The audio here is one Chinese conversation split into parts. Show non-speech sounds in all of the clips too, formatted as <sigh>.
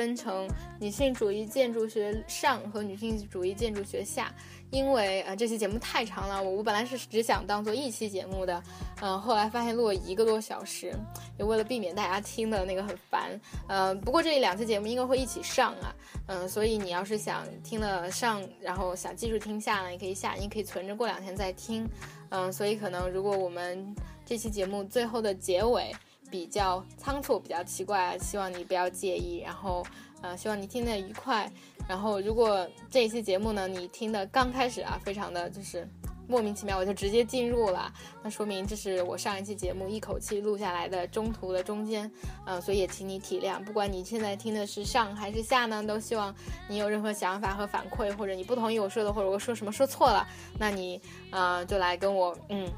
分成女性主义建筑学上和女性主义建筑学下，因为呃这期节目太长了，我我本来是只想当做一期节目的，嗯，后来发现录了一个多小时，也为了避免大家听的那个很烦，呃，不过这两期节目应该会一起上啊，嗯，所以你要是想听了上，然后想继续听下呢，也可以下，你可以存着过两天再听，嗯，所以可能如果我们这期节目最后的结尾。比较仓促，比较奇怪，希望你不要介意。然后，呃，希望你听得愉快。然后，如果这一期节目呢，你听的刚开始啊，非常的就是莫名其妙，我就直接进入了，那说明这是我上一期节目一口气录下来的中途的中间，嗯，所以也请你体谅。不管你现在听的是上还是下呢，都希望你有任何想法和反馈，或者你不同意我说的，或者我说什么说错了，那你，呃，就来跟我，嗯。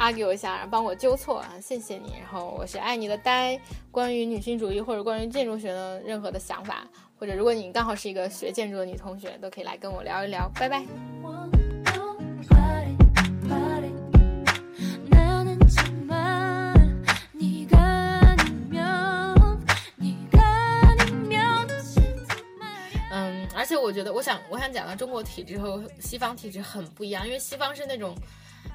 Argue 一下，然后帮我纠错啊，谢谢你。然后我是爱你的呆。关于女性主义或者关于建筑学的任何的想法，或者如果你刚好是一个学建筑的女同学，都可以来跟我聊一聊。拜拜。嗯，而且我觉得，我想，我想讲的中国体制和西方体制很不一样，因为西方是那种。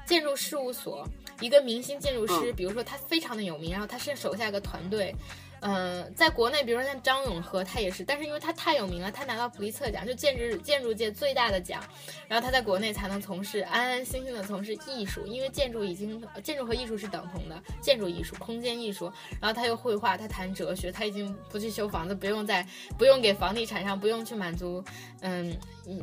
建筑事务所，一个明星建筑师，比如说他非常的有名，然后他是手下一个团队，嗯，在国内，比如说像张永和，他也是，但是因为他太有名了，他拿到普利策奖，就建筑建筑界最大的奖，然后他在国内才能从事安安心心的从事艺术，因为建筑已经建筑和艺术是等同的，建筑艺术、空间艺术，然后他又绘画，他谈哲学，他已经不去修房子，不用再不用给房地产商，不用去满足，嗯，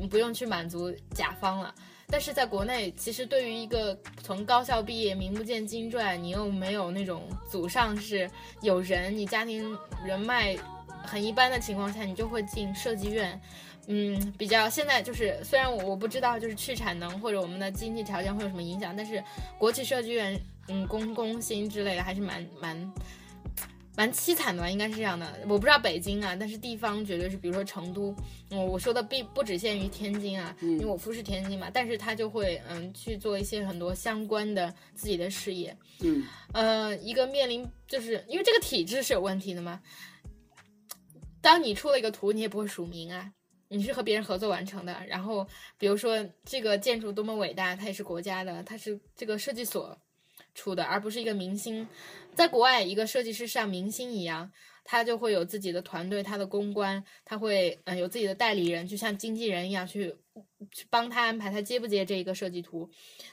不用去满足甲方了。但是在国内，其实对于一个从高校毕业、名不见经传，你又没有那种祖上是有人，你家庭人脉很一般的情况下，你就会进设计院。嗯，比较现在就是，虽然我我不知道就是去产能或者我们的经济条件会有什么影响，但是国企设计院，嗯，工工薪之类的还是蛮蛮。蛮凄惨的吧，应该是这样的。我不知道北京啊，但是地方绝对是，比如说成都，嗯，我说的并不只限于天津啊，因为我夫是天津嘛，但是他就会嗯去做一些很多相关的自己的事业，嗯，呃，一个面临就是因为这个体制是有问题的嘛。当你出了一个图，你也不会署名啊，你是和别人合作完成的。然后比如说这个建筑多么伟大，它也是国家的，它是这个设计所。出的，而不是一个明星，在国外，一个设计师像明星一样，他就会有自己的团队，他的公关，他会嗯有自己的代理人，就像经纪人一样去。去帮他安排他接不接这一个设计图，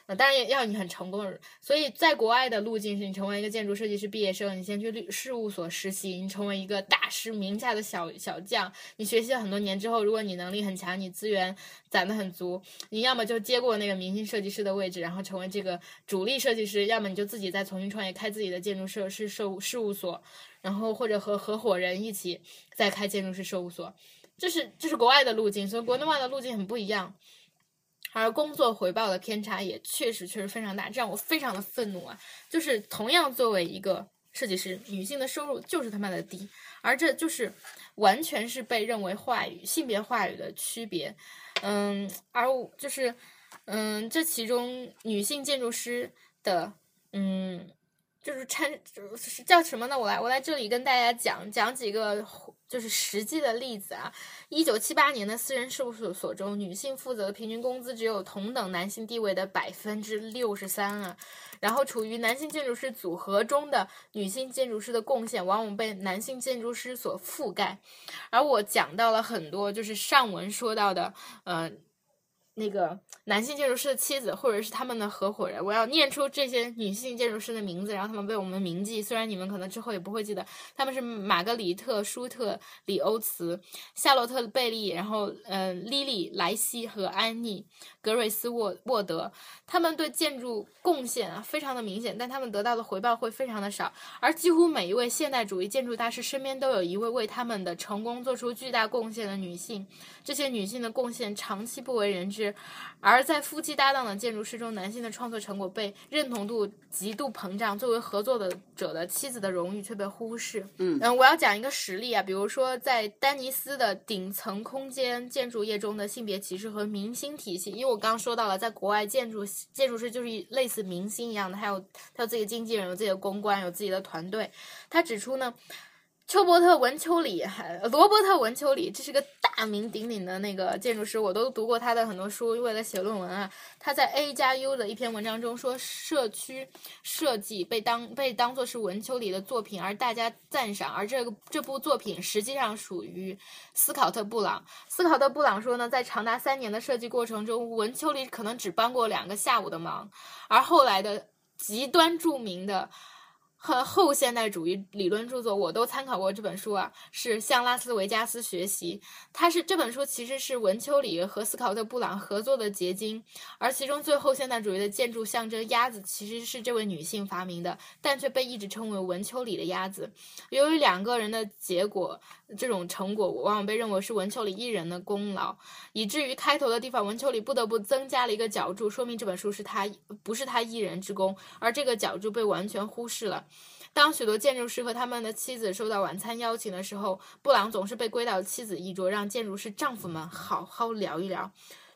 呃，当然要你很成功。所以在国外的路径是你成为一个建筑设计师毕业生，你先去律事务所实习，你成为一个大师名下的小小将。你学习了很多年之后，如果你能力很强，你资源攒得很足，你要么就接过那个明星设计师的位置，然后成为这个主力设计师；要么你就自己再重新创业，开自己的建筑设施事务事务所，然后或者和合伙人一起再开建筑师事务所。这是这是国外的路径，所以国内外的路径很不一样，而工作回报的偏差也确实确实非常大，这让我非常的愤怒啊！就是同样作为一个设计师，女性的收入就是他妈的低，而这就是完全是被认为话语性别话语的区别，嗯，而我就是嗯，这其中女性建筑师的嗯。就是参就是叫什么呢？我来我来这里跟大家讲讲几个就是实际的例子啊。一九七八年的私人事务所中，女性负责的平均工资只有同等男性地位的百分之六十三啊。然后处于男性建筑师组合中的女性建筑师的贡献，往往被男性建筑师所覆盖。而我讲到了很多，就是上文说到的，嗯。那个男性建筑师的妻子，或者是他们的合伙人，我要念出这些女性建筑师的名字，然后他们被我们铭记。虽然你们可能之后也不会记得，他们是玛格里特·舒特、里欧茨、夏洛特·贝利，然后嗯，莉莉·莱西和安妮。格瑞斯沃沃德，他们对建筑贡献啊非常的明显，但他们得到的回报会非常的少。而几乎每一位现代主义建筑大师身边都有一位为他们的成功做出巨大贡献的女性，这些女性的贡献长期不为人知。而在夫妻搭档的建筑师中，男性的创作成果被认同度极度膨胀，作为合作的者的妻子的荣誉却被忽视。嗯嗯，我要讲一个实例啊，比如说在丹尼斯的顶层空间建筑业中的性别歧视和明星体系，因为我刚刚说到了，在国外建筑建筑师就是类似明星一样的，还有他有自己的经纪人，有自己的公关，有自己的团队。他指出呢。丘伯特·文丘里，还罗伯特·文丘里，这是个大名鼎鼎的那个建筑师，我都读过他的很多书，为了写论文啊。他在 A 加 U 的一篇文章中说，社区设计被当被当作是文丘里的作品而大家赞赏，而这个这部作品实际上属于斯考特·布朗。斯考特·布朗说呢，在长达三年的设计过程中，文丘里可能只帮过两个下午的忙，而后来的极端著名的。和后现代主义理论著作，我都参考过这本书啊，是向拉斯维加斯学习。它是这本书其实是文丘里和斯考特·布朗合作的结晶，而其中最后现代主义的建筑象征鸭子其实是这位女性发明的，但却被一直称为文丘里的鸭子。由于两个人的结果，这种成果往往被认为是文丘里一人的功劳，以至于开头的地方文丘里不得不增加了一个脚注，说明这本书是他不是他一人之功，而这个脚注被完全忽视了。当许多建筑师和他们的妻子收到晚餐邀请的时候，布朗总是被归到妻子一桌，让建筑师丈夫们好好聊一聊。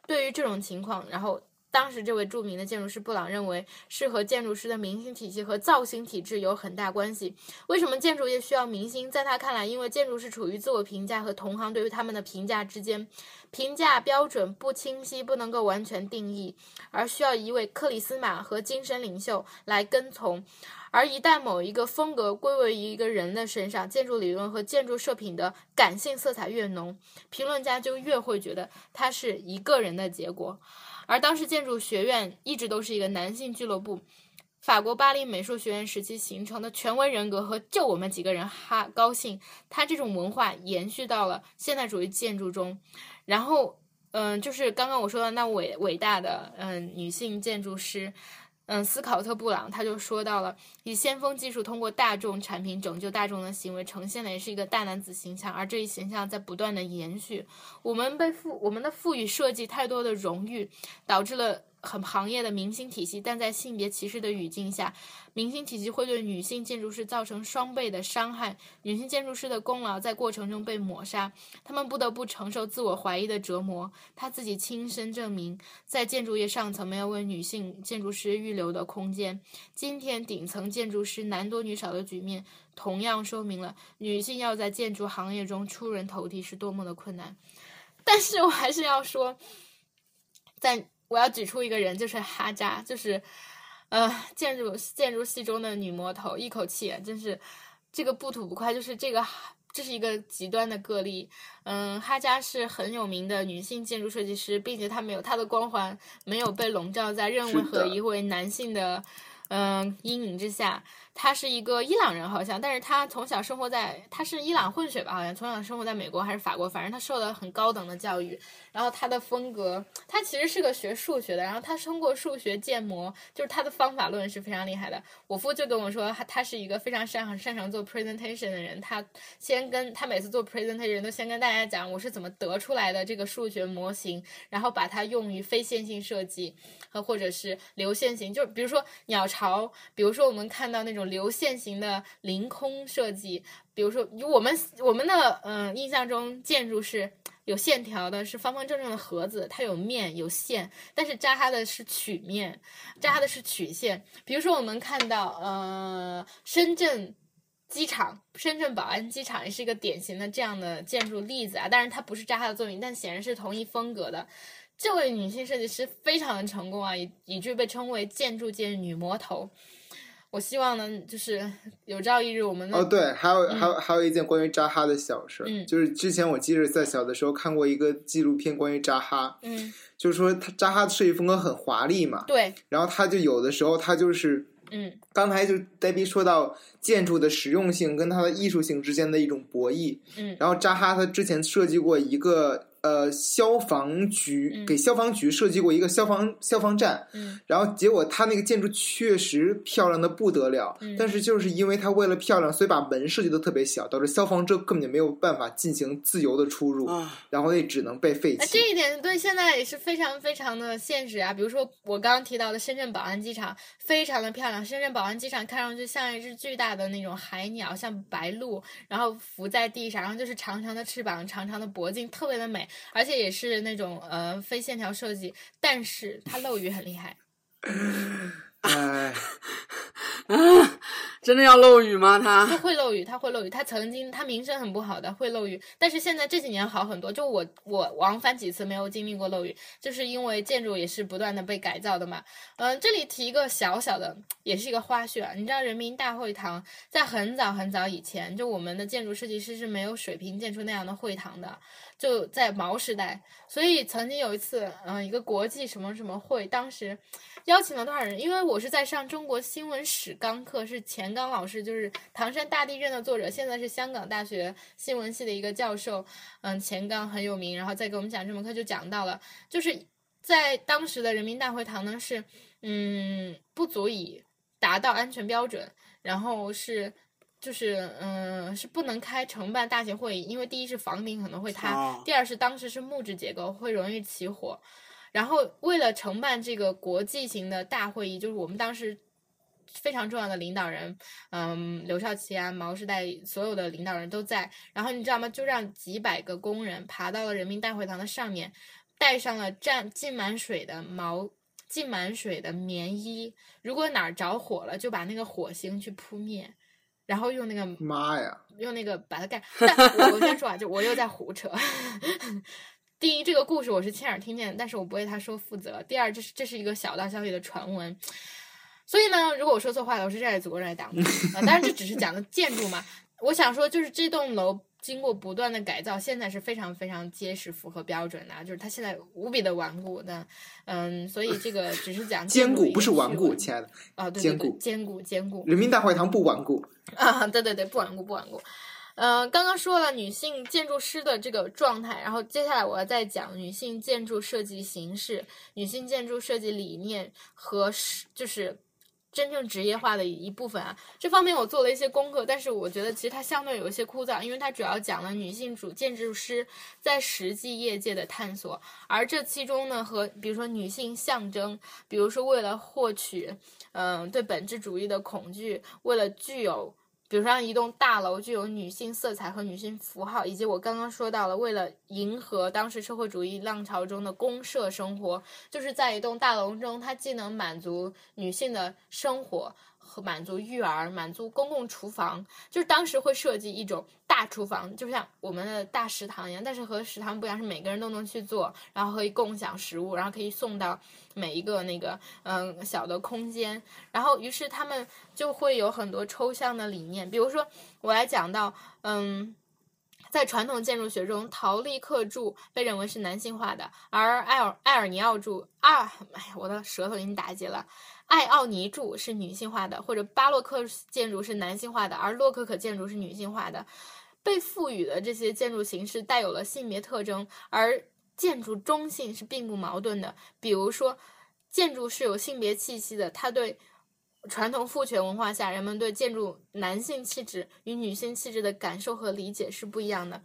对于这种情况，然后当时这位著名的建筑师布朗认为，是和建筑师的明星体系和造型体制有很大关系。为什么建筑业需要明星？在他看来，因为建筑师处于自我评价和同行对于他们的评价之间，评价标准不清晰，不能够完全定义，而需要一位克里斯玛和精神领袖来跟从。而一旦某一个风格归为一个人的身上，建筑理论和建筑设品的感性色彩越浓，评论家就越会觉得它是一个人的结果。而当时建筑学院一直都是一个男性俱乐部，法国巴黎美术学院时期形成的权威人格和就我们几个人哈高兴，他这种文化延续到了现代主义建筑中。然后，嗯，就是刚刚我说的那伟伟大的嗯女性建筑师。嗯，斯考特·布朗他就说到了，以先锋技术通过大众产品拯救大众的行为，呈现的也是一个大男子形象，而这一形象在不断的延续。我们被赋我们的赋予设计太多的荣誉，导致了。很行业的明星体系，但在性别歧视的语境下，明星体系会对女性建筑师造成双倍的伤害。女性建筑师的功劳在过程中被抹杀，她们不得不承受自我怀疑的折磨。她自己亲身证明，在建筑业上层没有为女性建筑师预留的空间。今天顶层建筑师男多女少的局面，同样说明了女性要在建筑行业中出人头地是多么的困难。但是我还是要说，在。我要举出一个人，就是哈扎，就是，呃，建筑建筑系中的女魔头，一口气真是这个不吐不快，就是这个这是一个极端的个例。嗯，哈扎是很有名的女性建筑设计师，并且她没有她的光环没有被笼罩在任何一位男性的嗯阴影之下。他是一个伊朗人，好像，但是他从小生活在，他是伊朗混血吧，好像从小生活在美国还是法国，反正他受了很高等的教育。然后他的风格，他其实是个学数学的，然后他通过数学建模，就是他的方法论是非常厉害的。我父就跟我说，他他是一个非常擅长擅长做 presentation 的人，他先跟他每次做 presentation 都先跟大家讲我是怎么得出来的这个数学模型，然后把它用于非线性设计和或者是流线型，就比如说鸟巢，潮比如说我们看到那种。流线型的凌空设计，比如说，以我们我们的嗯印象中，建筑是有线条的，是方方正正的盒子，它有面有线，但是扎哈的是曲面，扎哈的是曲线。比如说，我们看到呃深圳机场，深圳宝安机场也是一个典型的这样的建筑例子啊。但是它不是扎哈的作品，但显然是同一风格的。这位女性设计师非常的成功啊，以以致被称为建筑界女魔头。我希望呢，就是有朝一日我们哦，对，还有还有还有一件关于扎哈的小事，嗯，就是之前我记得在小的时候看过一个纪录片，关于扎哈，嗯，就是说他扎哈的设计风格很华丽嘛，对，然后他就有的时候他就是，嗯，刚才就戴比说到建筑的实用性跟它的艺术性之间的一种博弈，嗯，然后扎哈他之前设计过一个。呃，消防局给消防局设计过一个消防消防站，嗯，然后结果他那个建筑确实漂亮的不得了，嗯，但是就是因为他为了漂亮，所以把门设计的特别小，导致消防车根本就没有办法进行自由的出入，然后也只能被废弃。这一点对现在也是非常非常的现实啊！比如说我刚刚提到的深圳宝安机场，非常的漂亮。深圳宝安机场看上去像一只巨大的那种海鸟，像白鹭，然后浮在地上，然后就是长长的翅膀，长长的脖颈，特别的美。而且也是那种呃非线条设计，但是它漏雨很厉害。哎，真的要漏雨吗？他他会漏雨，它会漏雨。它曾经它名声很不好的，会漏雨。但是现在这几年好很多。就我我往返几次没有经历过漏雨，就是因为建筑也是不断的被改造的嘛。嗯，这里提一个小小的，也是一个花絮啊。你知道人民大会堂在很早很早以前，就我们的建筑设计师是没有水平建出那样的会堂的。就在毛时代，所以曾经有一次，嗯，一个国际什么什么会，当时邀请了多少人？因为我是在上中国新闻史纲课，是钱刚老师，就是《唐山大地震》的作者，现在是香港大学新闻系的一个教授，嗯，钱刚很有名，然后再给我们讲这门课，就讲到了，就是在当时的人民大会堂呢，是嗯不足以达到安全标准，然后是。就是，嗯，是不能开承办大型会议，因为第一是房顶可能会塌，第二是当时是木质结构，会容易起火。然后为了承办这个国际型的大会议，就是我们当时非常重要的领导人，嗯，刘少奇啊、毛时代所有的领导人都在。然后你知道吗？就让几百个工人爬到了人民大会堂的上面，带上了沾浸满水的毛浸满水的棉衣，如果哪儿着火了，就把那个火星去扑灭。然后用那个妈呀，用那个把它盖。但我先说啊，就我又在胡扯。<laughs> 第一，这个故事我是亲耳听见，但是我不为他说负责。第二，这是这是一个小道消息的传闻。所以呢，如果我说错话了，我是站在祖国这儿讲的。当然，这只是讲的建筑嘛。我想说，就是这栋楼。经过不断的改造，现在是非常非常结实、符合标准的，就是它现在无比的顽固的，嗯，所以这个只是讲坚固，不是顽固，亲爱的啊，对坚固，坚固，坚固。人民大会堂不顽固 <laughs> 啊，对对对，不顽固，不顽固。嗯，刚刚说了女性建筑师的这个状态，然后接下来我要再讲女性建筑设计形式、女性建筑设计理念和是就是。真正职业化的一部分啊，这方面我做了一些功课，但是我觉得其实它相对有一些枯燥，因为它主要讲了女性主建筑师在实际业界的探索，而这其中呢，和比如说女性象征，比如说为了获取，嗯，对本质主义的恐惧，为了具有。比如说，一栋大楼具有女性色彩和女性符号，以及我刚刚说到了，为了迎合当时社会主义浪潮中的公社生活，就是在一栋大楼中，它既能满足女性的生活。和满足育儿，满足公共厨房，就是当时会设计一种大厨房，就像我们的大食堂一样，但是和食堂不一样，是每个人都能去做，然后可以共享食物，然后可以送到每一个那个嗯小的空间，然后于是他们就会有很多抽象的理念，比如说我来讲到嗯，在传统建筑学中，陶立克柱被认为是男性化的，而艾尔艾尔尼奥柱啊，哎呀，我的舌头给你打结了。艾奥尼柱是女性化的，或者巴洛克建筑是男性化的，而洛可可建筑是女性化的。被赋予的这些建筑形式带有了性别特征，而建筑中性是并不矛盾的。比如说，建筑是有性别气息的，它对传统父权文化下人们对建筑男性气质与女性气质的感受和理解是不一样的。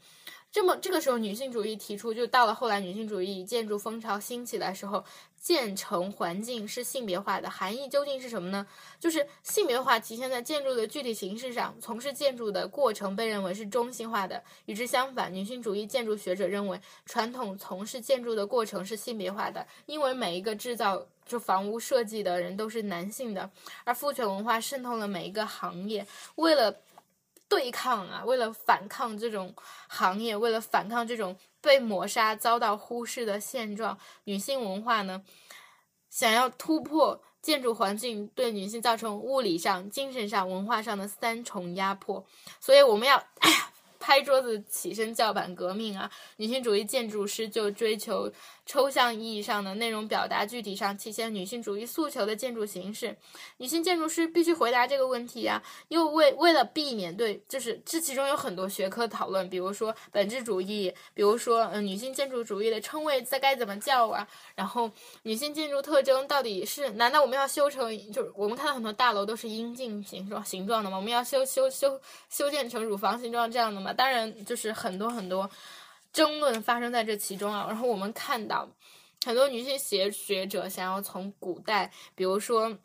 这么这个时候，女性主义提出，就到了后来女性主义建筑风潮兴起的时候。建成环境是性别化的含义究竟是什么呢？就是性别化体现在建筑的具体形式上，从事建筑的过程被认为是中性化的。与之相反，女性主义建筑学者认为，传统从事建筑的过程是性别化的，因为每一个制造就房屋设计的人都是男性的，而父权文化渗透了每一个行业，为了对抗啊，为了反抗这种行业，为了反抗这种。被抹杀、遭到忽视的现状，女性文化呢，想要突破建筑环境对女性造成物理上、精神上、文化上的三重压迫，所以我们要，拍桌子起身叫板革命啊！女性主义建筑师就追求抽象意义上的内容表达，具体上体现女性主义诉求的建筑形式。女性建筑师必须回答这个问题啊！又为为了避免对，就是这其中有很多学科讨论，比如说本质主义，比如说嗯女性建筑主义的称谓在该怎么叫啊？然后女性建筑特征到底是？难道我们要修成就是我们看到很多大楼都是阴茎形状形状的吗？我们要修修修修建成乳房形状这样的吗？当然，就是很多很多争论发生在这其中啊。然后我们看到很多女性学学者想要从古代，比如说，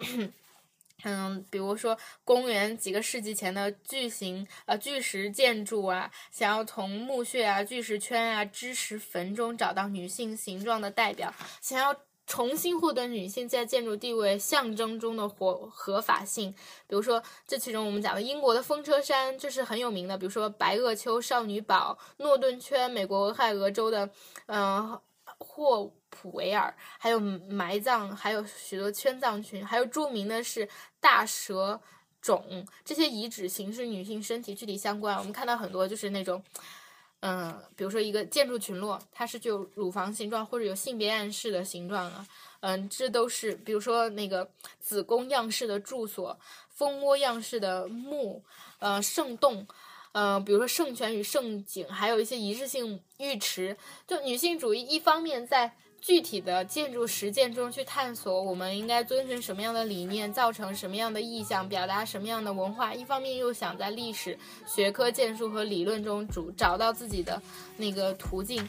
嗯，比如说公元几个世纪前的巨型呃巨石建筑啊，想要从墓穴啊、巨石圈啊、知识坟中找到女性形状的代表，想要重新获得女性在建筑地位象征中的合合法性，比如说这其中我们讲的英国的风车山，这是很有名的。比如说白垩丘少女堡、诺顿圈，美国俄亥俄州的嗯霍普维尔，还有埋葬，还有许多圈葬群，还有著名的是大蛇冢，这些遗址形式女性身体具体相关。我们看到很多就是那种。嗯，比如说一个建筑群落，它是具有乳房形状或者有性别暗示的形状啊。嗯，这都是比如说那个子宫样式的住所、蜂窝样式的墓、呃圣洞，呃，比如说圣泉与圣井，还有一些仪式性浴池。就女性主义一方面在。具体的建筑实践中去探索，我们应该遵循什么样的理念，造成什么样的意向，表达什么样的文化。一方面又想在历史、学科、建筑和理论中主找到自己的那个途径。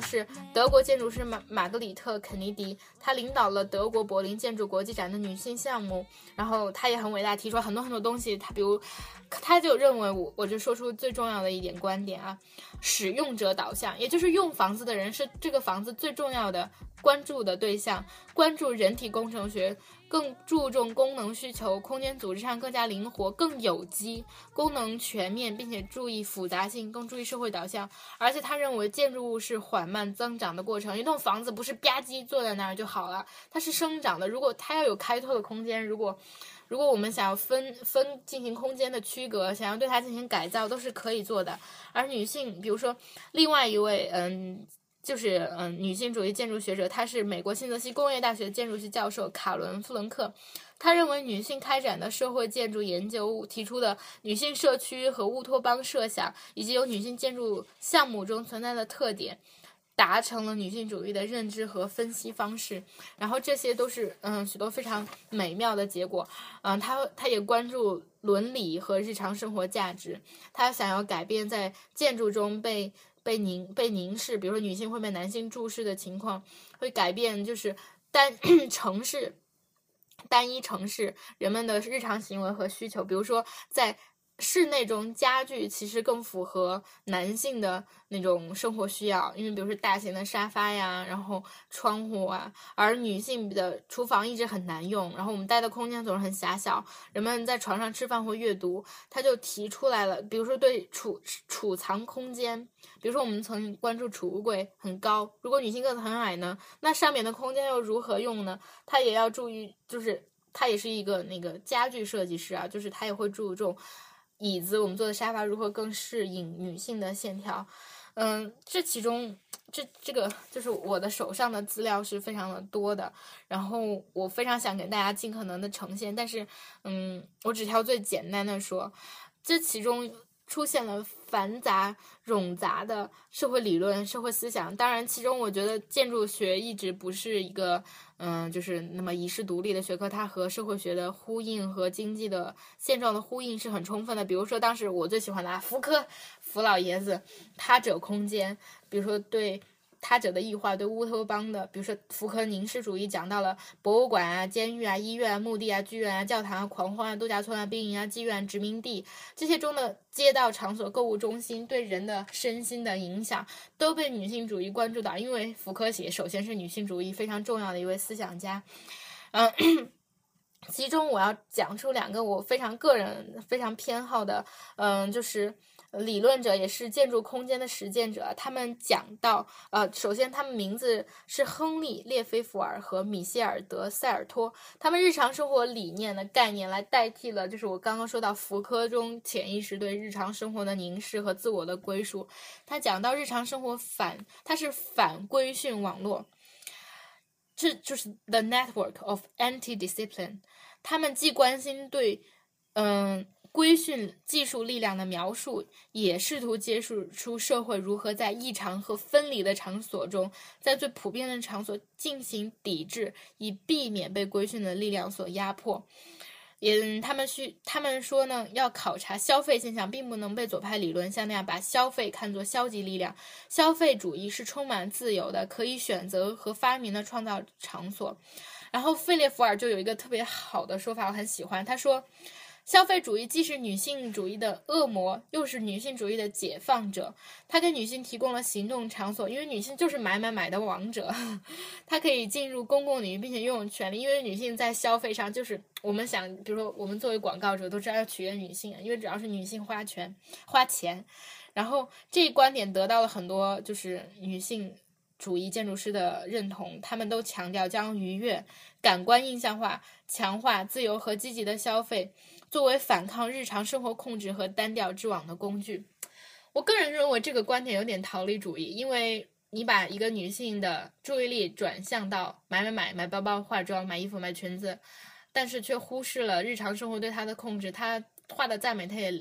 是德国建筑师马玛格里特·肯尼迪，他领导了德国柏林建筑国际展的女性项目。然后他也很伟大，提出了很多很多东西。他比如，他就认为我我就说出最重要的一点观点啊，使用者导向，也就是用房子的人是这个房子最重要的关注的对象，关注人体工程学。更注重功能需求，空间组织上更加灵活、更有机，功能全面，并且注意复杂性，更注意社会导向。而且他认为建筑物是缓慢增长的过程，一栋房子不是吧唧坐在那儿就好了，它是生长的。如果它要有开拓的空间，如果如果我们想要分分进行空间的区隔，想要对它进行改造，都是可以做的。而女性，比如说另外一位，嗯。就是嗯，女性主义建筑学者，她是美国新泽西工业大学建筑系教授卡伦·弗伦克。他认为，女性开展的社会建筑研究提出的女性社区和乌托邦设想，以及有女性建筑项目中存在的特点，达成了女性主义的认知和分析方式。然后这些都是嗯许多非常美妙的结果。嗯，他他也关注伦理和日常生活价值。他想要改变在建筑中被。被凝被凝视，比如说女性会被男性注视的情况，会改变就是单 <clears throat> 城市单一城市人们的日常行为和需求，比如说在。室内中家具其实更符合男性的那种生活需要，因为比如说大型的沙发呀，然后窗户啊，而女性的厨房一直很难用，然后我们待的空间总是很狭小，人们在床上吃饭或阅读，他就提出来了，比如说对储储藏空间，比如说我们曾关注储物柜很高，如果女性个子很矮呢，那上面的空间又如何用呢？他也要注意，就是他也是一个那个家具设计师啊，就是他也会注重。椅子，我们坐的沙发如何更适应女性的线条？嗯，这其中，这这个就是我的手上的资料是非常的多的，然后我非常想给大家尽可能的呈现，但是，嗯，我只挑最简单的说，这其中。出现了繁杂冗杂的社会理论、社会思想。当然，其中我觉得建筑学一直不是一个，嗯，就是那么遗世独立的学科。它和社会学的呼应和经济的现状的呼应是很充分的。比如说，当时我最喜欢的福柯，福老爷子，他者空间，比如说对。他者的异化对乌托邦的，比如说福柯凝视主义，讲到了博物馆啊、监狱啊、医院啊、墓地啊、剧院啊、教堂啊、狂欢啊、度假村啊、兵营啊、妓院、殖民地这些中的街道场所、购物中心对人的身心的影响，都被女性主义关注到。因为福柯写首先是女性主义非常重要的一位思想家，嗯，其中我要讲出两个我非常个人非常偏好的，嗯，就是。理论者也是建筑空间的实践者。他们讲到，呃，首先他们名字是亨利·列菲弗尔和米歇尔·德塞尔托。他们日常生活理念的概念来代替了，就是我刚刚说到福柯中潜意识对日常生活的凝视和自我的归属。他讲到日常生活反，他是反规训网络，这就是 the network of anti-discipline。他们既关心对。嗯，规训技术力量的描述，也试图揭示出社会如何在异常和分离的场所中，在最普遍的场所进行抵制，以避免被规训的力量所压迫。也，他们需他们说呢，要考察消费现象，并不能被左派理论像那样把消费看作消极力量。消费主义是充满自由的，可以选择和发明的创造场所。然后费列弗尔就有一个特别好的说法，我很喜欢。他说。消费主义既是女性主义的恶魔，又是女性主义的解放者。它给女性提供了行动场所，因为女性就是买买买的王者。<laughs> 她可以进入公共领域，并且拥有权利，因为女性在消费上就是我们想，比如说我们作为广告者都知道要取悦女性，因为只要是女性花钱花钱。然后这一观点得到了很多就是女性主义建筑师的认同，他们都强调将愉悦、感官印象化、强化自由和积极的消费。作为反抗日常生活控制和单调之网的工具，我个人认为这个观点有点逃离主义，因为你把一个女性的注意力转向到买买买、买包包、化妆、买衣服、买裙子，但是却忽视了日常生活对她的控制。她画的再美，她也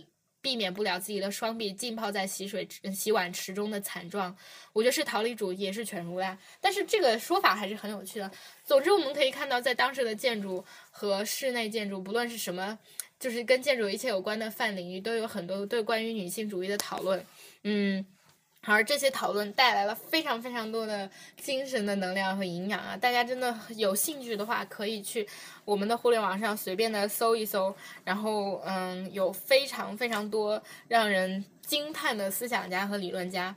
避免不了自己的双臂浸泡在洗水洗碗池中的惨状。我觉得是逃离主义，也是犬儒呀。但是这个说法还是很有趣的。总之，我们可以看到，在当时的建筑和室内建筑，不论是什么。就是跟建筑一切有关的泛领域都有很多对关于女性主义的讨论，嗯，而这些讨论带来了非常非常多的精神的能量和营养啊！大家真的有兴趣的话，可以去我们的互联网上随便的搜一搜，然后嗯，有非常非常多让人惊叹的思想家和理论家。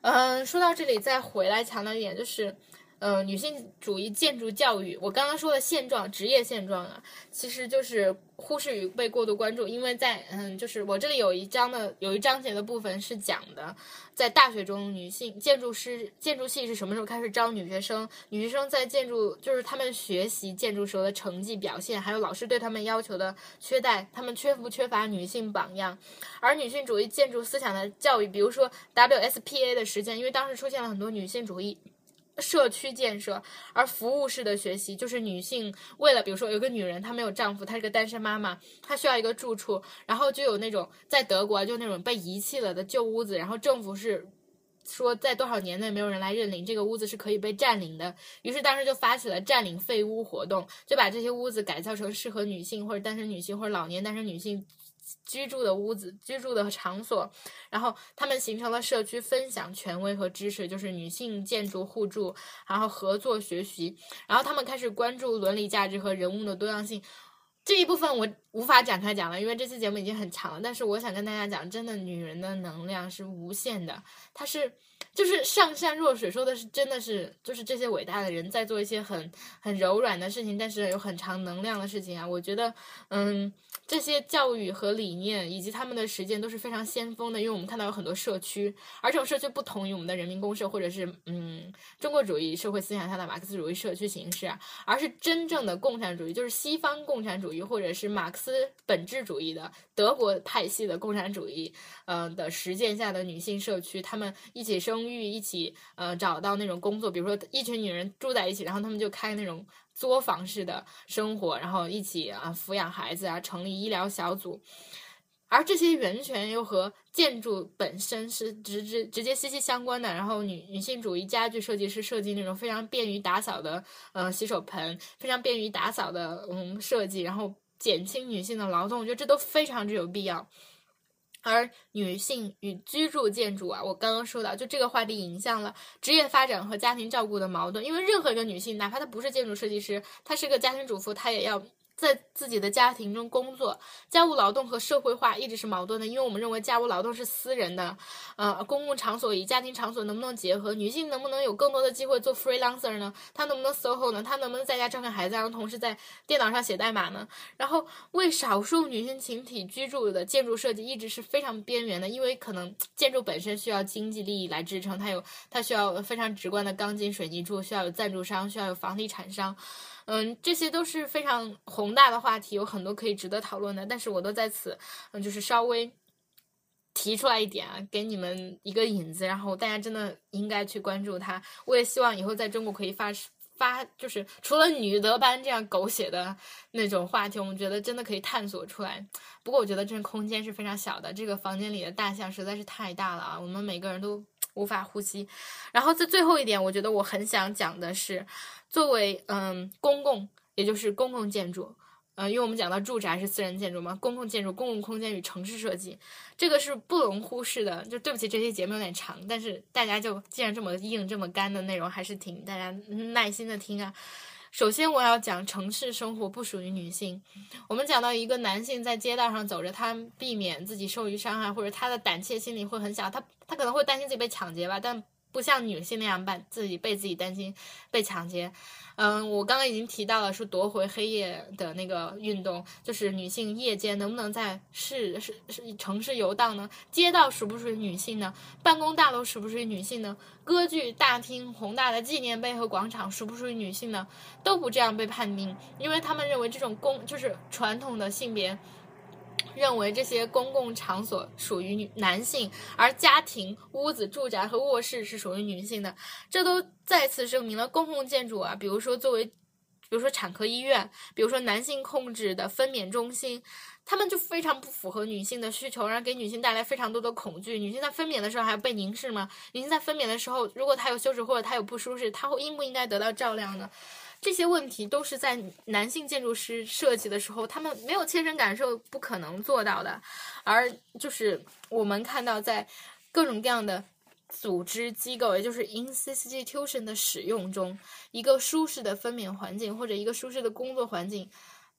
嗯，说到这里，再回来强调一点，就是。呃，女性主义建筑教育，我刚刚说的现状，职业现状啊，其实就是忽视与被过度关注。因为在嗯，就是我这里有一章的有一章节的部分是讲的，在大学中，女性建筑师建筑系是什么时候开始招女学生？女学生在建筑就是他们学习建筑时候的成绩表现，还有老师对他们要求的缺待，他们缺不缺乏女性榜样？而女性主义建筑思想的教育，比如说 WSPA 的实践，因为当时出现了很多女性主义。社区建设，而服务式的学习就是女性为了，比如说有个女人她没有丈夫，她是个单身妈妈，她需要一个住处，然后就有那种在德国就那种被遗弃了的旧屋子，然后政府是说在多少年内没有人来认领这个屋子是可以被占领的，于是当时就发起了占领废屋活动，就把这些屋子改造成适合女性或者单身女性或者老年单身女性。居住的屋子，居住的场所，然后他们形成了社区，分享权威和知识，就是女性建筑互助，然后合作学习，然后他们开始关注伦理价值和人物的多样性。这一部分我无法展开讲了，因为这期节目已经很长了。但是我想跟大家讲，真的，女人的能量是无限的，它是。就是上善若水，说的是真的是，就是这些伟大的人在做一些很很柔软的事情，但是有很长能量的事情啊。我觉得，嗯，这些教育和理念以及他们的实践都是非常先锋的，因为我们看到有很多社区，而这种社区不同于我们的人民公社或者是嗯中国主义社会思想下的马克思主义社区形式，而是真正的共产主义，就是西方共产主义或者是马克思本质主义的德国派系的共产主义，呃的实践下的女性社区，他们一起。生育一起，呃，找到那种工作，比如说一群女人住在一起，然后他们就开那种作坊式的生活，然后一起啊抚养孩子啊，成立医疗小组，而这些源泉又和建筑本身是直直直接息息相关的。然后女女性主义家具设计师设计那种非常便于打扫的，呃，洗手盆，非常便于打扫的，嗯，设计，然后减轻女性的劳动，我觉得这都非常之有必要。而女性与居住建筑啊，我刚刚说到，就这个话题影响了职业发展和家庭照顾的矛盾。因为任何一个女性，哪怕她不是建筑设计师，她是个家庭主妇，她也要。在自己的家庭中工作，家务劳动和社会化一直是矛盾的，因为我们认为家务劳动是私人的，呃，公共场所与家庭场所能不能结合？女性能不能有更多的机会做 freelancer 呢？她能不能 soho 呢？她能不能在家照看孩子，然后同时在电脑上写代码呢？然后为少数女性群体居住的建筑设计一直是非常边缘的，因为可能建筑本身需要经济利益来支撑，它有它需要非常直观的钢筋水泥柱，需要有赞助商，需要有房地产商。嗯，这些都是非常宏大的话题，有很多可以值得讨论的。但是我都在此，嗯，就是稍微提出来一点啊，给你们一个引子，然后大家真的应该去关注它。我也希望以后在中国可以发发，就是除了女德班这样狗血的那种话题，我们觉得真的可以探索出来。不过我觉得这空间是非常小的，这个房间里的大象实在是太大了啊，我们每个人都无法呼吸。然后在最后一点，我觉得我很想讲的是，作为嗯公共，也就是公共建筑。嗯，因为我们讲到住宅是私人建筑嘛，公共建筑、公共空间与城市设计，这个是不容忽视的。就对不起，这期节目有点长，但是大家就既然这么硬、这么干的内容，还是挺大家耐心的听啊。首先，我要讲城市生活不属于女性。我们讲到一个男性在街道上走着，他避免自己受于伤害，或者他的胆怯心理会很小，他他可能会担心自己被抢劫吧，但。不像女性那样办自己被自己担心被抢劫，嗯，我刚刚已经提到了说夺回黑夜的那个运动，就是女性夜间能不能在市市市城市游荡呢？街道属不属于女性呢？办公大楼属不属于女性呢？歌剧大厅、宏大的纪念碑和广场属不属于女性呢？都不这样被判定，因为他们认为这种公就是传统的性别。认为这些公共场所属于女男性，而家庭、屋子、住宅和卧室是属于女性的，这都再次证明了公共建筑啊，比如说作为，比如说产科医院，比如说男性控制的分娩中心，他们就非常不符合女性的需求，然后给女性带来非常多的恐惧。女性在分娩的时候还要被凝视吗？女性在分娩的时候，如果她有羞耻或者她有不舒适，她会应不应该得到照料呢？这些问题都是在男性建筑师设计的时候，他们没有切身感受，不可能做到的。而就是我们看到，在各种各样的组织机构，也就是 institution 的使用中，一个舒适的分娩环境或者一个舒适的工作环境，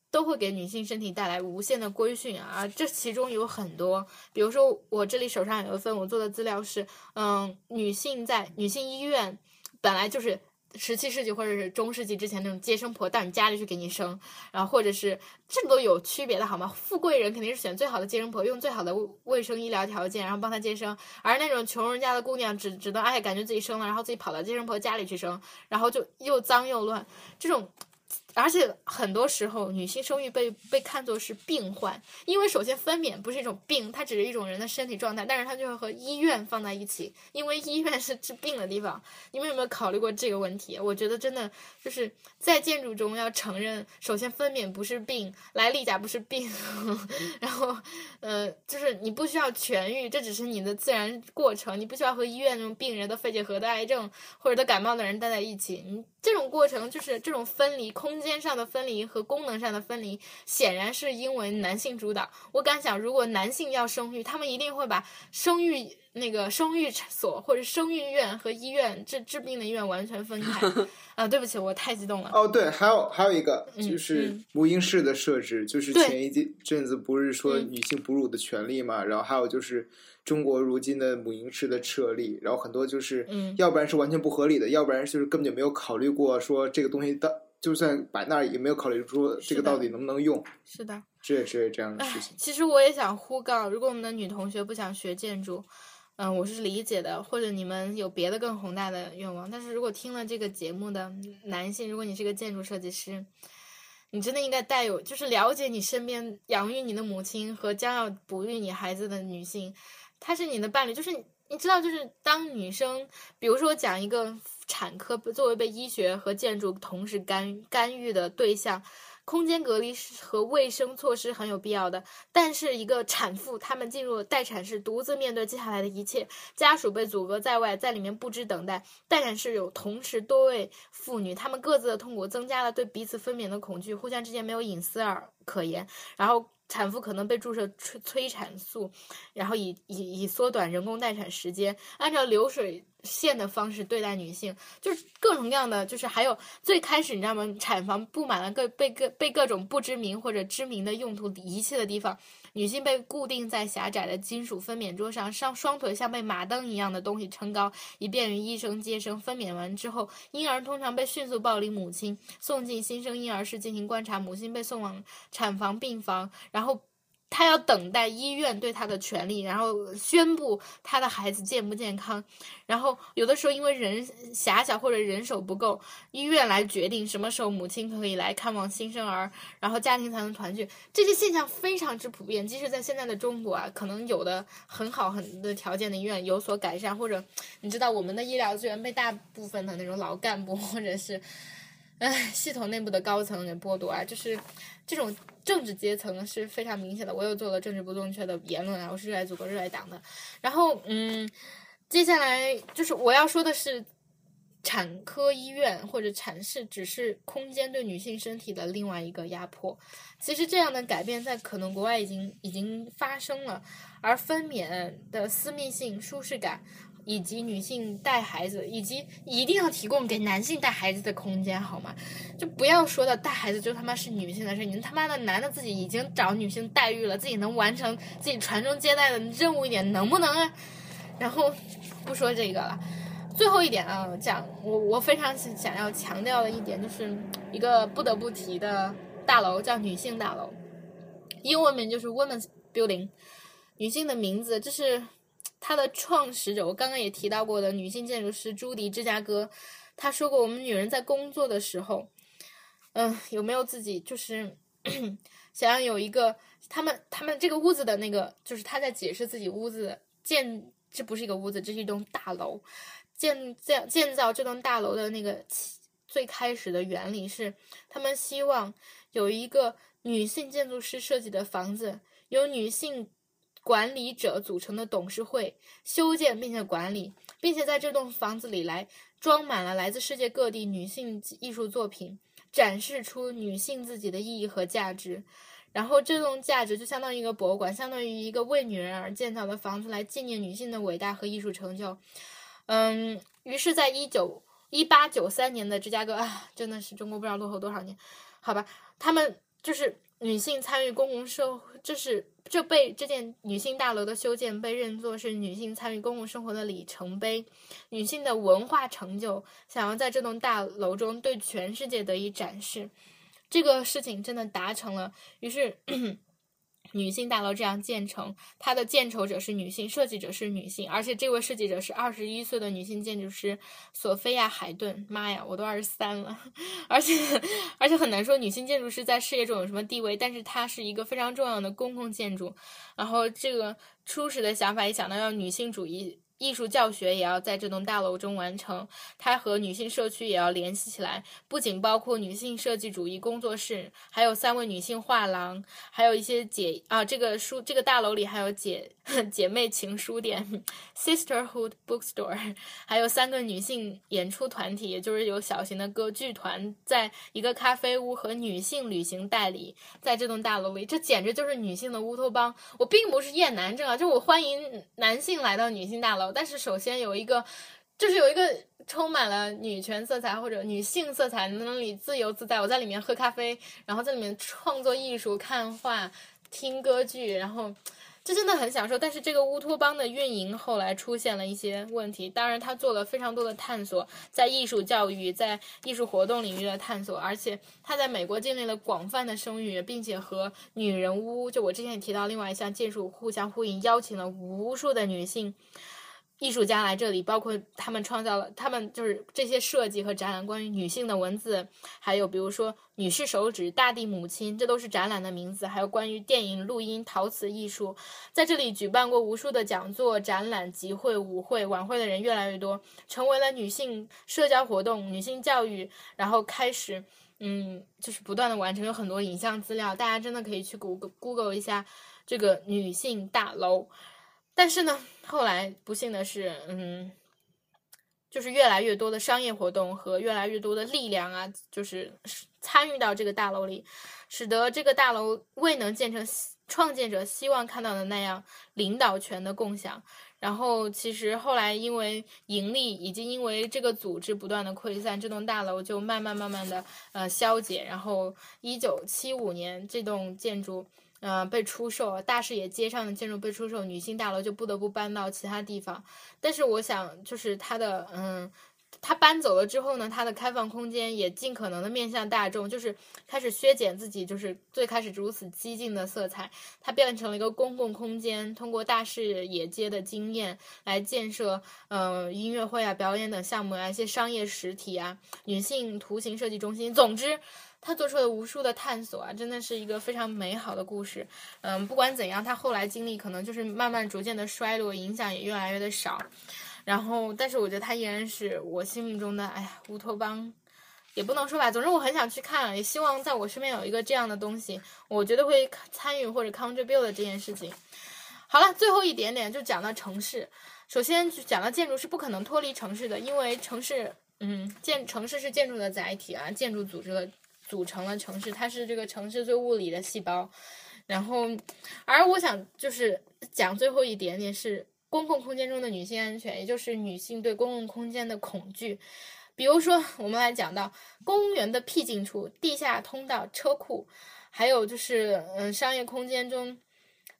都会给女性身体带来无限的规训啊！这其中有很多，比如说我这里手上有一份我做的资料是，嗯，女性在女性医院本来就是。十七世纪或者是中世纪之前那种接生婆到你家里去给你生，然后或者是这都有区别的好吗？富贵人肯定是选最好的接生婆，用最好的卫生医疗条件，然后帮她接生；而那种穷人家的姑娘只只能哎感觉自己生了，然后自己跑到接生婆家里去生，然后就又脏又乱，这种。而且很多时候，女性生育被被看作是病患，因为首先分娩不是一种病，它只是一种人的身体状态，但是它就会和医院放在一起，因为医院是治病的地方。你们有没有考虑过这个问题？我觉得真的就是在建筑中要承认，首先分娩不是病，来例假不是病，<laughs> 然后呃，就是你不需要痊愈，这只是你的自然过程，你不需要和医院那种病人的肺结核的癌症或者得感冒的人待在一起，你。这种过程就是这种分离，空间上的分离和功能上的分离，显然是因为男性主导。我敢想，如果男性要生育，他们一定会把生育那个生育所或者生育院和医院治治病的医院完全分开。<laughs> 啊，对不起，我太激动了。哦，对，还有还有一个就是母婴室的设置，就是前一阵子不是说女性哺乳的权利嘛，然后还有就是。中国如今的母婴室的设立，然后很多就是，要不然是完全不合理的，要不然就是根本就没有考虑过说这个东西到就算摆那儿也没有考虑说这个到底能不能用。是的，这也是这样的事情。其实我也想呼告，如果我们的女同学不想学建筑，嗯，我是理解的，或者你们有别的更宏大的愿望，但是如果听了这个节目的男性，如果你是个建筑设计师，你真的应该带有，就是了解你身边养育你的母亲和将要哺育你孩子的女性。她是你的伴侣，就是你知道，就是当女生，比如说讲一个产科作为被医学和建筑同时干干预的对象，空间隔离和卫生措施很有必要的。但是一个产妇，她们进入待产室，独自面对接下来的一切，家属被阻隔在外，在里面不知等待。待产室有同时多位妇女，她们各自的痛苦增加了对彼此分娩的恐惧，互相之间没有隐私而可言，然后。产妇可能被注射催催产素，然后以以以缩短人工待产时间，按照流水线的方式对待女性，就是各种各样的，就是还有最开始你知道吗？产房布满了各被各被各种不知名或者知名的用途遗弃的地方。女性被固定在狭窄的金属分娩桌上，上双腿像被马灯一样的东西撑高，以便于医生接生。分娩完之后，婴儿通常被迅速抱离母亲，送进新生婴儿室进行观察。母亲被送往产房病房，然后。他要等待医院对他的权利，然后宣布他的孩子健不健康。然后有的时候因为人狭小或者人手不够，医院来决定什么时候母亲可以来看望新生儿，然后家庭才能团聚。这些现象非常之普遍，即使在现在的中国啊，可能有的很好很的条件的医院有所改善，或者你知道我们的医疗资源被大部分的那种老干部或者是。唉，系统内部的高层给剥夺啊，就是这种政治阶层是非常明显的。我又做了政治不正确的言论啊，我是热爱祖国、热爱党的。然后，嗯，接下来就是我要说的是。产科医院或者产室只是空间对女性身体的另外一个压迫。其实这样的改变在可能国外已经已经发生了。而分娩的私密性、舒适感，以及女性带孩子，以及一定要提供给男性带孩子的空间，好吗？就不要说的带孩子就他妈是女性的事。你他妈的男的自己已经找女性待遇了，自己能完成自己传宗接代的任务一点，能不能啊？然后不说这个了。最后一点啊，讲我我非常想要强调的一点，就是一个不得不提的大楼，叫女性大楼，英文名就是 Women's Building，女性的名字，这是它的创始者，我刚刚也提到过的女性建筑师朱迪芝加哥，她说过，我们女人在工作的时候，嗯，有没有自己就是 <clears throat> 想要有一个，他们他们这个屋子的那个，就是他在解释自己屋子建，这不是一个屋子，这是一栋大楼。建建建造这栋大楼的那个最开始的原理是，他们希望有一个女性建筑师设计的房子，由女性管理者组成的董事会修建并且管理，并且在这栋房子里来装满了来自世界各地女性艺术作品，展示出女性自己的意义和价值。然后这栋价值就相当于一个博物馆，相当于一个为女人而建造的房子，来纪念女性的伟大和艺术成就。嗯，于是，在一九一八九三年的芝加哥啊，真的是中国不知道落后多少年，好吧？他们就是女性参与公共社，会，就是这被这件女性大楼的修建被认作是女性参与公共生活的里程碑，女性的文化成就，想要在这栋大楼中对全世界得以展示，这个事情真的达成了。于是。女性大楼这样建成，它的建筹者是女性，设计者是女性，而且这位设计者是二十一岁的女性建筑师索菲亚·海顿。妈呀，我都二十三了，而且而且很难说女性建筑师在事业中有什么地位，但是它是一个非常重要的公共建筑。然后这个初始的想法也想到要女性主义。艺术教学也要在这栋大楼中完成，它和女性社区也要联系起来，不仅包括女性设计主义工作室，还有三位女性画廊，还有一些姐啊，这个书这个大楼里还有姐 <laughs> 姐妹情书店 （Sisterhood Bookstore），还有三个女性演出团体，也就是有小型的歌剧团，在一个咖啡屋和女性旅行代理，在这栋大楼里，这简直就是女性的乌托邦。我并不是厌男症啊，就我欢迎男性来到女性大楼。但是首先有一个，就是有一个充满了女权色彩或者女性色彩，能那里自由自在。我在里面喝咖啡，然后在里面创作艺术、看画、听歌剧，然后这真的很享受。但是这个乌托邦的运营后来出现了一些问题。当然，他做了非常多的探索，在艺术教育、在艺术活动领域的探索，而且他在美国建立了广泛的声誉，并且和女人屋就我之前也提到另外一项建筑互相呼应，邀请了无数的女性。艺术家来这里，包括他们创造了，他们就是这些设计和展览关于女性的文字，还有比如说女士手指、大地母亲，这都是展览的名字。还有关于电影、录音、陶瓷艺术，在这里举办过无数的讲座、展览、集会、舞会、晚会的人越来越多，成为了女性社交活动、女性教育，然后开始，嗯，就是不断的完成，有很多影像资料，大家真的可以去 Google Google 一下这个女性大楼。但是呢，后来不幸的是，嗯，就是越来越多的商业活动和越来越多的力量啊，就是参与到这个大楼里，使得这个大楼未能建成创建者希望看到的那样领导权的共享。然后，其实后来因为盈利以及因为这个组织不断的溃散，这栋大楼就慢慢慢慢的呃消解。然后，一九七五年，这栋建筑。嗯，被出售，大视野街上的建筑被出售，女性大楼就不得不搬到其他地方。但是我想，就是它的，嗯，它搬走了之后呢，它的开放空间也尽可能的面向大众，就是开始削减自己，就是最开始如此激进的色彩，它变成了一个公共空间，通过大视野街的经验来建设，嗯，音乐会啊、表演等项目啊，一些商业实体啊，女性图形设计中心，总之。他做出了无数的探索啊，真的是一个非常美好的故事。嗯，不管怎样，他后来经历可能就是慢慢逐渐的衰落，影响也越来越的少。然后，但是我觉得他依然是我心目中的，哎呀，乌托邦也不能说吧。总之我很想去看，也希望在我身边有一个这样的东西，我觉得会参与或者 contribute 这件事情。好了，最后一点点就讲到城市。首先就讲到建筑是不可能脱离城市的，因为城市，嗯，建城市是建筑的载体啊，建筑组织了组成了城市，它是这个城市最物理的细胞。然后，而我想就是讲最后一点点是公共空间中的女性安全，也就是女性对公共空间的恐惧。比如说，我们来讲到公园的僻静处、地下通道、车库，还有就是嗯，商业空间中，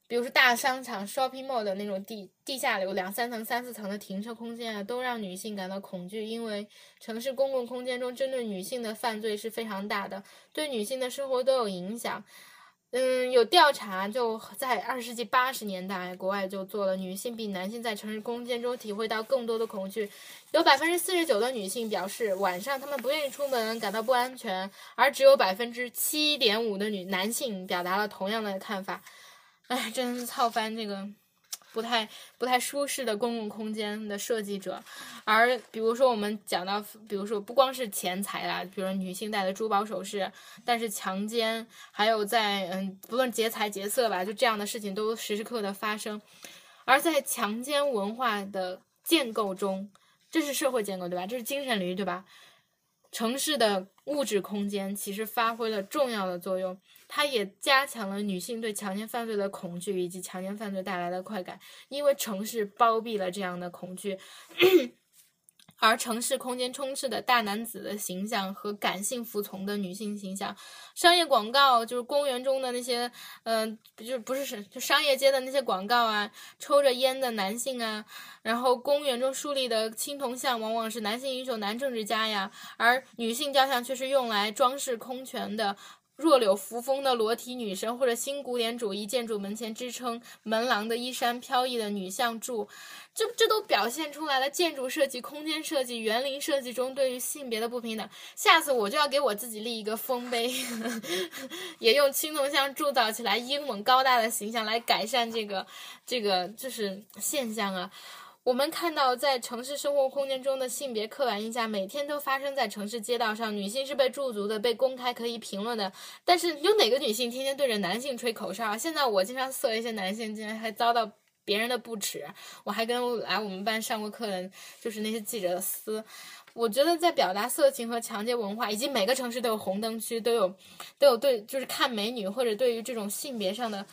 比如说大商场 shopping mall 的那种地地下流两三层、三四层的停车空间啊，都让女性感到恐惧，因为城市公共空间中针对女性的犯罪是非常大的，对女性的生活都有影响。嗯，有调查就在二十世纪八十年代，国外就做了女性比男性在城市空间中体会到更多的恐惧。有百分之四十九的女性表示晚上她们不愿意出门，感到不安全，而只有百分之七点五的女男性表达了同样的看法。哎，真是操翻这个。不太不太舒适的公共空间的设计者，而比如说我们讲到，比如说不光是钱财啦，比如说女性戴的珠宝首饰，但是强奸，还有在嗯，不论劫财劫色吧，就这样的事情都时时刻刻的发生。而在强奸文化的建构中，这是社会建构对吧？这是精神领域对吧？城市的物质空间其实发挥了重要的作用，它也加强了女性对强奸犯罪的恐惧以及强奸犯罪带来的快感，因为城市包庇了这样的恐惧。<coughs> 而城市空间充斥的大男子的形象和感性服从的女性形象，商业广告就是公园中的那些，嗯，就不是是就商业街的那些广告啊，抽着烟的男性啊，然后公园中树立的青铜像往往是男性英雄、男政治家呀，而女性雕像却是用来装饰空泉的。弱柳扶风的裸体女神，或者新古典主义建筑门前支撑门廊的衣衫飘逸的女像柱，这这都表现出来了建筑设计、空间设计、园林设计中对于性别的不平等。下次我就要给我自己立一个丰碑，<laughs> 也用青铜像铸造起来英猛高大的形象来改善这个这个就是现象啊。我们看到，在城市生活空间中的性别刻板印象每天都发生在城市街道上。女性是被驻足的、被公开可以评论的。但是有哪个女性天天对着男性吹口哨？现在我经常色一些男性，竟然还遭到别人的不耻。我还跟来我们班上过课的，就是那些记者撕。我觉得在表达色情和强奸文化，以及每个城市都有红灯区，都有都有对，就是看美女或者对于这种性别上的。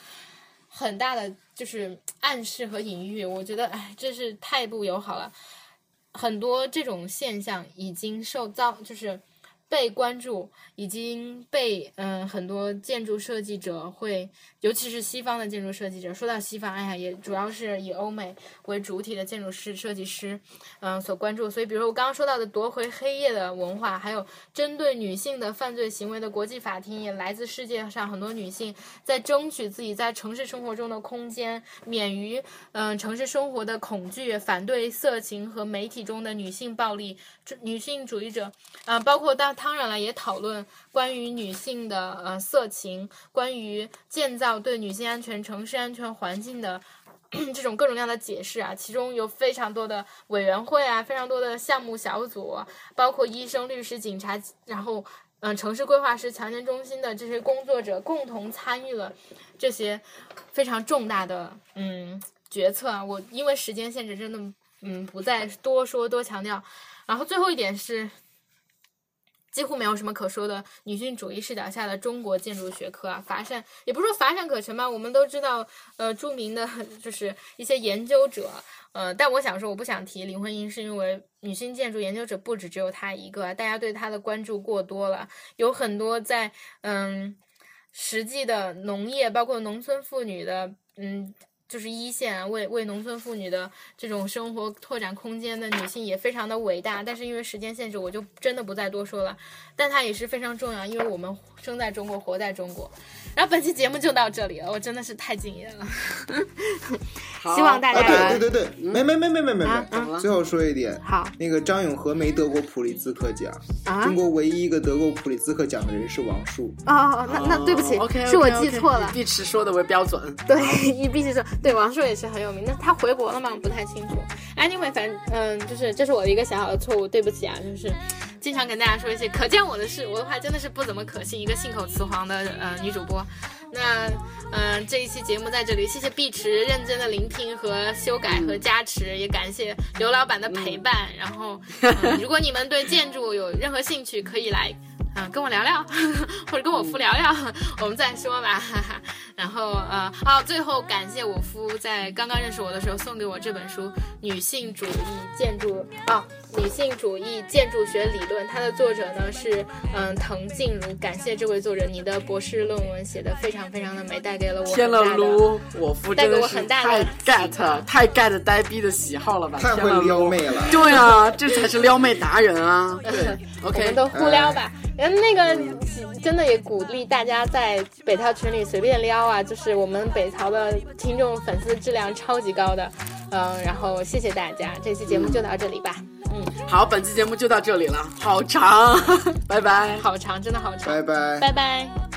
很大的就是暗示和隐喻，我觉得，哎，真是太不友好了。很多这种现象已经受到，就是。被关注，已经被嗯很多建筑设计者会，尤其是西方的建筑设计者。说到西方，哎呀，也主要是以欧美为主体的建筑师设计师，嗯所关注。所以，比如我刚刚说到的夺回黑夜的文化，还有针对女性的犯罪行为的国际法庭，也来自世界上很多女性在争取自己在城市生活中的空间，免于嗯城市生活的恐惧，反对色情和媒体中的女性暴力。女性主义者啊，包括当。当然了，也讨论关于女性的呃色情，关于建造对女性安全、城市安全环境的 <clears throat> 这种各种各样的解释啊，其中有非常多的委员会啊，非常多的项目小组，包括医生、律师、警察，然后嗯，城市规划师、强奸中心的这些工作者共同参与了这些非常重大的嗯决策啊。我因为时间限制，真的嗯不再多说多强调。然后最后一点是。几乎没有什么可说的女性主义视角下的中国建筑学科啊，乏善也不是说乏善可陈吧。我们都知道，呃，著名的就是一些研究者，呃，但我想说，我不想提林徽因，是因为女性建筑研究者不止只有她一个，大家对她的关注过多了，有很多在嗯实际的农业，包括农村妇女的嗯。就是一线为为农村妇女的这种生活拓展空间的女性也非常的伟大，但是因为时间限制，我就真的不再多说了。但它也是非常重要，因为我们生在中国，活在中国。然后本期节目就到这里了，我真的是太敬业了。<laughs> 希望大家对对对对，没没没没没没没，最后说一点，好，那个张永和没得过普利兹克奖，中国唯一一个得过普利兹克奖的人是王树。哦哦哦，那那对不起，是我记错了。碧池说的为标准，对，你必须说。对，王树也是很有名，那他回国了吗？不太清楚。Anyway，反正嗯，就是这是我的一个小小的错误，对不起啊，就是。经常跟大家说一些可见我的事，我的话真的是不怎么可信，一个信口雌黄的呃女主播。那嗯，这一期节目在这里，谢谢碧池认真的聆听和修改和加持，也感谢刘老板的陪伴。然后，<laughs> 如果你们对建筑有任何兴趣，可以来。嗯，跟我聊聊，<laughs> 或者跟我夫聊聊，我们再说吧。哈哈。然后呃，好，最后感谢我夫在刚刚认识我的时候送给我这本书《女性主义建筑》啊，《女性主义建筑学理论》。它的作者呢是嗯滕静茹，感谢这位作者，你的博士论文写的非常非常的美，带给了我天了噜，我夫带给我很大的太 get 太 get 呆逼的喜好了吧？太会撩妹了。对啊，这才是撩妹达人啊。对，<laughs> OK，我们都互撩吧。嗯，那个真的也鼓励大家在北淘群里随便撩啊，就是我们北淘的听众粉丝质量超级高的，嗯，然后谢谢大家，这期节目就到这里吧，嗯，好，本期节目就到这里了，好长，<laughs> 拜拜，好长，真的好长，拜拜，拜拜。